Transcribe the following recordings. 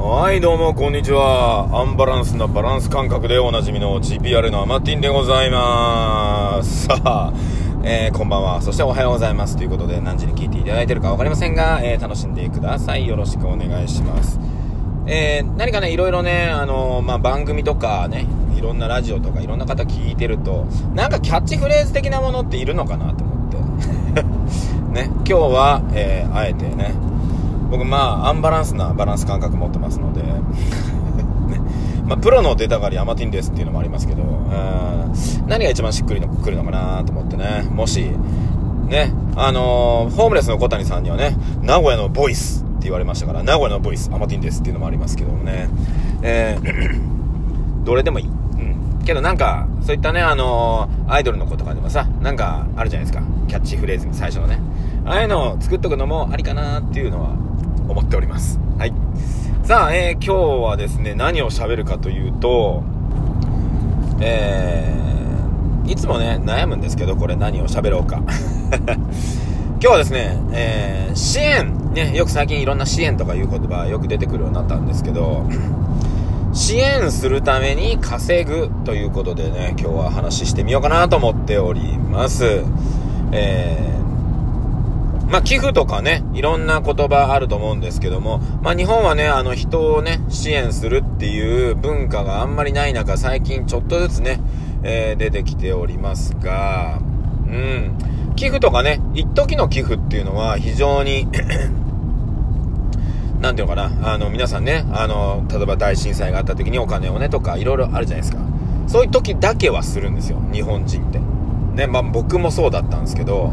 はい、どうも、こんにちは。アンバランスなバランス感覚でおなじみの GPR のアマティンでございます。さあ、えー、こんばんは。そしておはようございます。ということで、何時に聞いていただいてるかわかりませんが、えー、楽しんでください。よろしくお願いします。えー、何かね、いろいろね、あのまあ、番組とかね、いろんなラジオとかいろんな方聞いてると、なんかキャッチフレーズ的なものっているのかなと思って。ね、今日は、え、あえてね、僕まあアンバランスなバランス感覚持ってますので、ま、プロの出たがりアマティンですっていうのもありますけどうん何が一番しっくりのくるのかなと思ってね。もしねあのー、ホームレスの小谷さんにはね名古屋のボイスって言われましたから名古屋のボイスアマティンですっていうのもありますけどもね。えー どれでもいい。うん。けどなんかそういったねあのー、アイドルの子とかでもさなんかあるじゃないですか。キャッチフレーズに最初のね。ああいうのを作っとくのもありかなっていうのは思っております。はい。さあ、えー、今日はですね、何を喋るかというと、えー、いつもね、悩むんですけど、これ何を喋ろうか。今日はですね、えー、支援、ね、よく最近いろんな支援とかいう言葉よく出てくるようになったんですけど、支援するために稼ぐということでね、今日は話してみようかなと思っております。えー、まあ、寄付とかね、いろんな言葉あると思うんですけども、まあ、日本はね、あの、人をね、支援するっていう文化があんまりない中、最近ちょっとずつね、えー、出てきておりますが、うん。寄付とかね、一時の寄付っていうのは非常に なんていうのかな、あの、皆さんね、あの、例えば大震災があった時にお金をね、とか、いろいろあるじゃないですか。そういう時だけはするんですよ、日本人って。ね、まあ、僕もそうだったんですけど、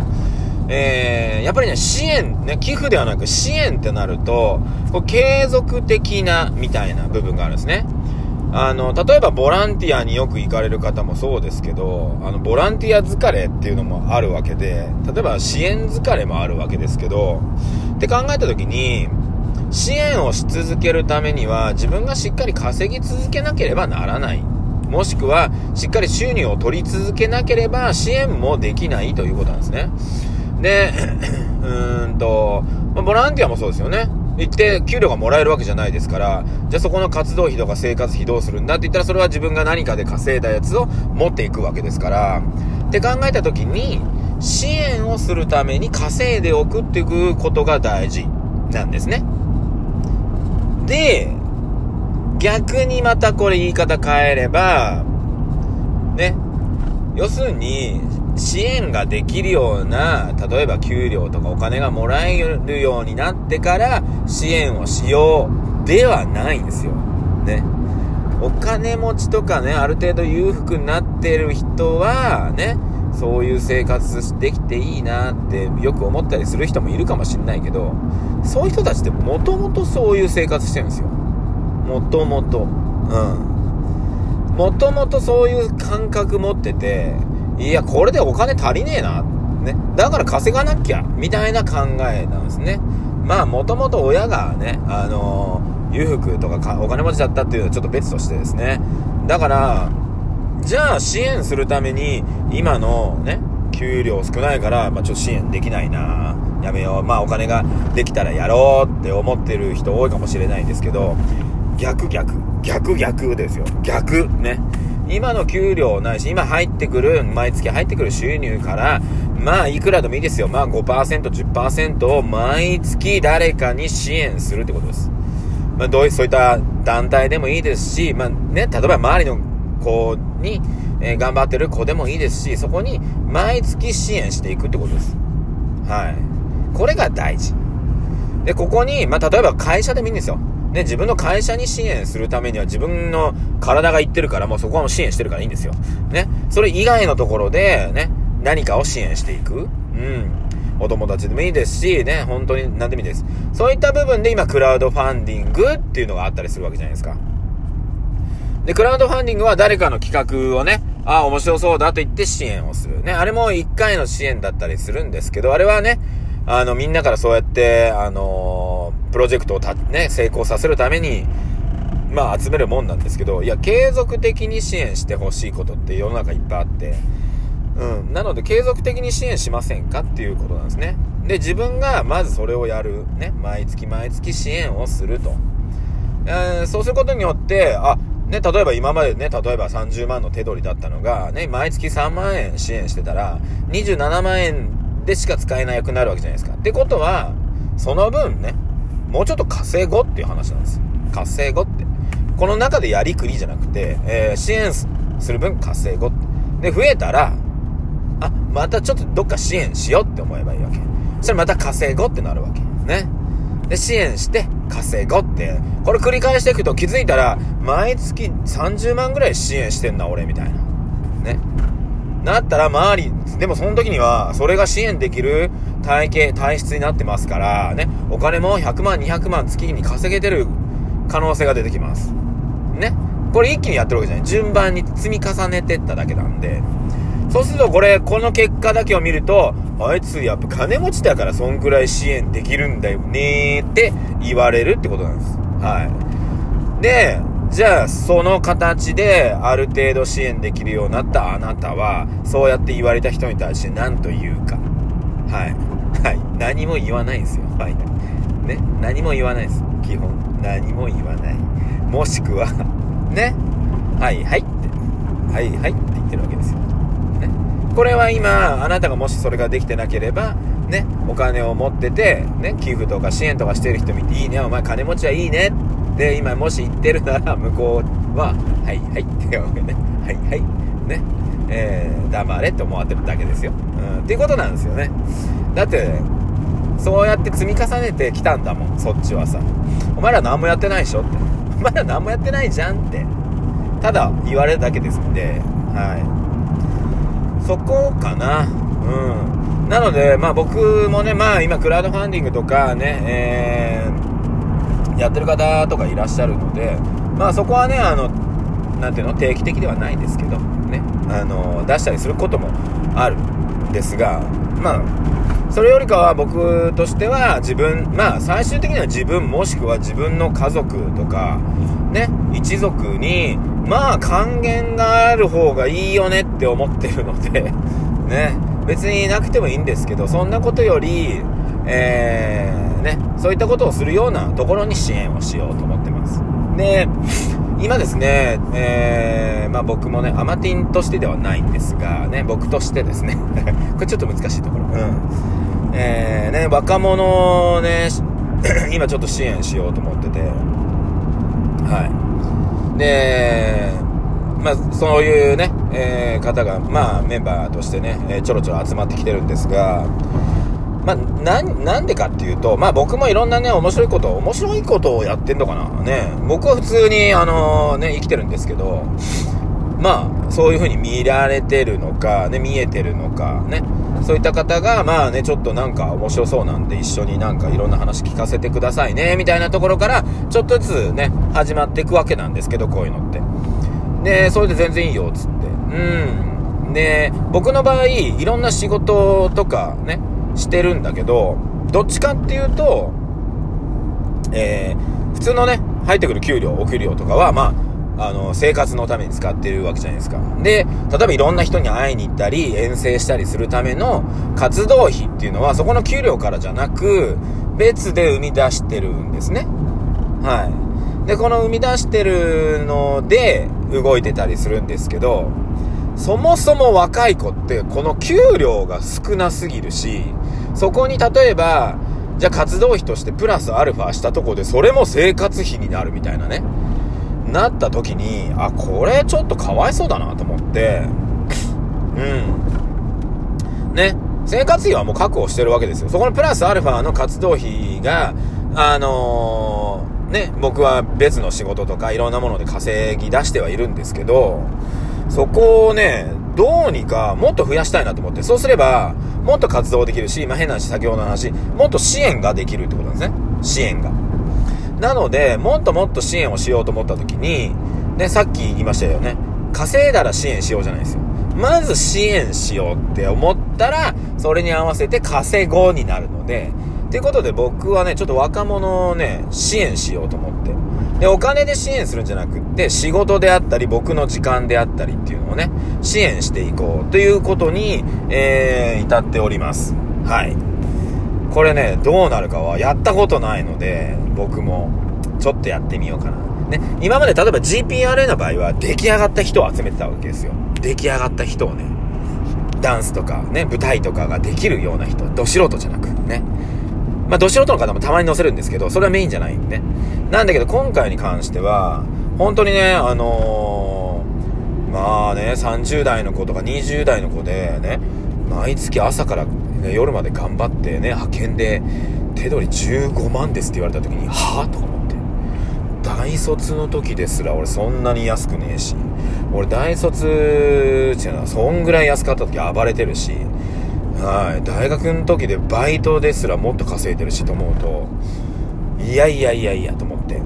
えー、やっぱりね、支援、ね、寄付ではなく支援ってなると、こう継続的な、みたいな部分があるんですね。あの、例えばボランティアによく行かれる方もそうですけど、あの、ボランティア疲れっていうのもあるわけで、例えば支援疲れもあるわけですけど、って考えた時に、支援をし続けるためには、自分がしっかり稼ぎ続けなければならない。もしくは、しっかり収入を取り続けなければ、支援もできないということなんですね。で、うーんと、まあ、ボランティアもそうですよね。行って給料がもらえるわけじゃないですから、じゃあそこの活動費とか生活費どうするんだって言ったらそれは自分が何かで稼いだやつを持っていくわけですから、って考えた時に、支援をするために稼いでおくっていうことが大事なんですね。で、逆にまたこれ言い方変えれば、ね、要するに、支援ができるような、例えば給料とかお金がもらえるようになってから支援をしようではないんですよ。ね。お金持ちとかね、ある程度裕福になってる人は、ね、そういう生活できていいなってよく思ったりする人もいるかもしんないけど、そういう人たちってもともとそういう生活してるんですよ。もともと。うん。もともとそういう感覚持ってて、いや、これでお金足りねえな。ね。だから稼がなきゃ。みたいな考えなんですね。まあ、もともと親がね、あのー、裕福とかお金持ちだったっていうのはちょっと別としてですね。だから、じゃあ支援するために、今のね、給料少ないから、まあ、ちょっと支援できないなやめよう。まあ、お金ができたらやろうって思ってる人多いかもしれないんですけど、逆逆。逆逆ですよ。逆。ね。今の給料ないし、今入ってくる、毎月入ってくる収入から、まあ、いくらでもいいですよ。まあ、5%、10%を毎月誰かに支援するってことです。まあ、どういう、そういった団体でもいいですし、まあね、例えば周りの子に、えー、頑張ってる子でもいいですし、そこに毎月支援していくってことです。はい。これが大事。で、ここに、まあ、例えば会社でもいいんですよ。ね、自分の会社に支援するためには自分の体が言ってるから、もうそこはもう支援してるからいいんですよ。ね。それ以外のところで、ね、何かを支援していく。うん。お友達でもいいですし、ね、本当に何でもいいです。そういった部分で今、クラウドファンディングっていうのがあったりするわけじゃないですか。で、クラウドファンディングは誰かの企画をね、ああ、面白そうだと言って支援をする。ね、あれも1回の支援だったりするんですけど、あれはね、あの、みんなからそうやって、あのー、プロジェクトをた、ね、成功させるために、まあ、集めるもんなんですけど、いや、継続的に支援してほしいことって世の中いっぱいあって、うん。なので、継続的に支援しませんかっていうことなんですね。で、自分がまずそれをやる。ね。毎月毎月支援をすると。えー、そうすることによって、あ、ね、例えば今までね、例えば30万の手取りだったのが、ね、毎月3万円支援してたら、27万円でしか使えなくなるわけじゃないですか。ってことは、その分ね、もうちょっと稼ごうっていう話なんです。稼ごうって。この中でやりくりじゃなくて、えー、支援する分稼ごって。で、増えたら、あ、またちょっとどっか支援しようって思えばいいわけ。そしたらまた稼ごうってなるわけ。ね。で、支援して稼ごうって、これ繰り返していくと気づいたら、毎月30万ぐらい支援してんな、俺、みたいな。ね。なったら周り、でもその時には、それが支援できる体型、体質になってますから、ね。お金も100万、200万月に稼げてる可能性が出てきます。ね。これ一気にやってるわけじゃない。順番に積み重ねてっただけなんで。そうするとこれ、この結果だけを見ると、あいつやっぱ金持ちだからそんくらい支援できるんだよねーって言われるってことなんです。はい。で、じゃあ、その形である程度支援できるようになったあなたは、そうやって言われた人に対して何と言うか。はい。何も言わないんですよ。はい。ね。何も言わないです。基本。何も言わない。もしくは ね。はいはいって。はいはいって言ってるわけですよ。ねこれは今、あなたがもしそれができてなければ、ね、お金を持ってて、ね、寄付とか支援とかしてる人見て、いいね、お前金持ちはいいね。で、今もし言ってるなら、向こうは、はいはいって言うわけね。はいはい。ね。えー、黙れって思われてるだけですよ。うん、っていうことなんですよね。だって、そうやって積み重ねてきたんだもん、そっちはさ。お前ら何もやってないでしょって。お前ら何もやってないじゃんって。ただ言われるだけですんで、はい。そこかな。うん。なので、まあ僕もね、まあ今クラウドファンディングとかね、えー、やってる方とかいらっしゃるので、まあそこはね、あの、なていうの、定期的ではないですけど、ね、あの、出したりすることもあるんですが、まあ、それよりかは僕としては自分、まあ最終的には自分もしくは自分の家族とか、ね、一族にまあ還元がある方がいいよねって思ってるので ね、別になくてもいいんですけど、そんなことより、えー、ね、そういったことをするようなところに支援をしようと思ってます。で、今ですね、えー、まあ僕もね、アマティンとしてではないんですが、ね、僕としてですね、これちょっと難しいところ。うん。えー、ね、若者をね、今ちょっと支援しようと思ってて、はい。で、まあ、そういうね、えー、方が、まあ、メンバーとしてね、えー、ちょろちょろ集まってきてるんですが、まあ、な、んでかっていうと、まあ僕もいろんなね、面白いこと、面白いことをやってんのかなね。僕は普通に、あのー、ね、生きてるんですけど、まあ、そういう風に見られてるのか、ね、見えてるのか、ね。そういった方が、まあね、ちょっとなんか面白そうなんで一緒になんかいろんな話聞かせてくださいね、みたいなところから、ちょっとずつね、始まっていくわけなんですけど、こういうのって。で、それで全然いいよ、つって。うん。で、僕の場合、いろんな仕事とかね、してるんだけど、どっちかっていうと、えー、普通のね、入ってくる給料、お給料とかは、まあ、あの、生活のために使ってるわけじゃないですか。で、例えばいろんな人に会いに行ったり、遠征したりするための活動費っていうのは、そこの給料からじゃなく、別で生み出してるんですね。はい。で、この生み出してるので、動いてたりするんですけど、そもそも若い子って、この給料が少なすぎるし、そこに例えば、じゃあ活動費としてプラスアルファしたとこで、それも生活費になるみたいなね。なった時に、あ、これちょっとかわいそうだなと思って、うん。ね。生活費はもう確保してるわけですよ。そこのプラスアルファの活動費が、あのー、ね、僕は別の仕事とかいろんなもので稼ぎ出してはいるんですけど、そこをね、どうにかもっと増やしたいなと思って、そうすれば、もっと活動できるし、まあ、変な話、先ほどの話、もっと支援ができるってことなんですね。支援が。なので、もっともっと支援をしようと思った時に、ね、さっき言いましたよね。稼いだら支援しようじゃないですよ。まず支援しようって思ったら、それに合わせて稼ごうになるので、っていうことで僕はね、ちょっと若者をね、支援しようと思って。で、お金で支援するんじゃなくって、仕事であったり、僕の時間であったりっていうのをね、支援していこうということに、えー、至っております。はい。これね、どうなるかはやったことないので、僕も。ちょっとやってみようかな。ね、今まで例えば GPRA の場合は出来上がった人を集めてたわけですよ。出来上がった人をね、ダンスとかね、舞台とかができるような人、ど素人じゃなく、ね。まあ、ど素人の方もたまに載せるんですけど、それはメインじゃないんでね。なんだけど、今回に関しては、本当にね、あのー、まあね、30代の子とか20代の子でね、毎月朝から、ね、夜まで頑張ってね、派遣で、手取り15万ですって言われた時に、はぁとか思って。大卒の時ですら俺そんなに安くねえし、俺大卒っていうのはそんぐらい安かった時暴れてるし、はい、大学の時でバイトですらもっと稼いでるしと思うと、いやいやいやいやと思って。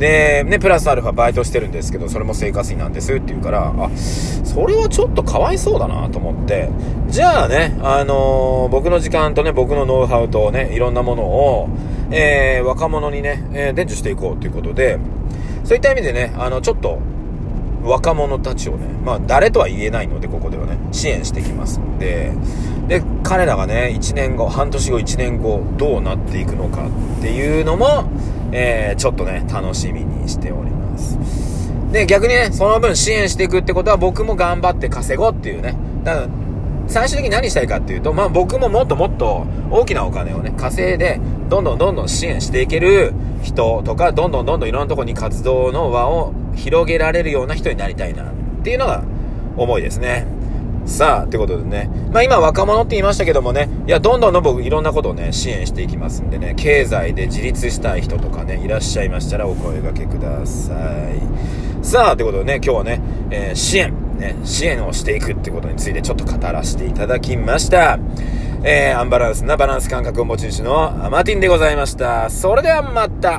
で、ね、プラスアルファバイトしてるんですけど、それも生活費なんですって言うから、あ、それはちょっとかわいそうだなと思って、じゃあね、あのー、僕の時間とね、僕のノウハウとね、いろんなものを、えー、若者にね、えー、伝授していこうということで、そういった意味でね、あの、ちょっと、若者たちをね、まあ、誰とは言えないので、ここではね、支援していきますんで、で、彼らがね、1年後、半年後、1年後、どうなっていくのかっていうのも、えー、ちょっとね、楽しみにしております。で、逆にね、その分支援していくってことは僕も頑張って稼ごうっていうね。だから、最終的に何したいかっていうと、まあ僕ももっともっと大きなお金をね、稼いで、どんどんどんどん支援していける人とか、どんどんどんどんいろんなとこに活動の輪を広げられるような人になりたいなっていうのが思いですね。さあ、ってことでね。まあ今若者って言いましたけどもね、いや、どんどんどん僕いろんなことをね、支援していきますんでね、経済で自立したい人とかね、いらっしゃいましたらお声掛けください。さあ、ってことでね、今日はね、えー、支援、ね、支援をしていくってことについてちょっと語らせていただきました。えー、アンバランスなバランス感覚を持ち主のアマティンでございました。それではまた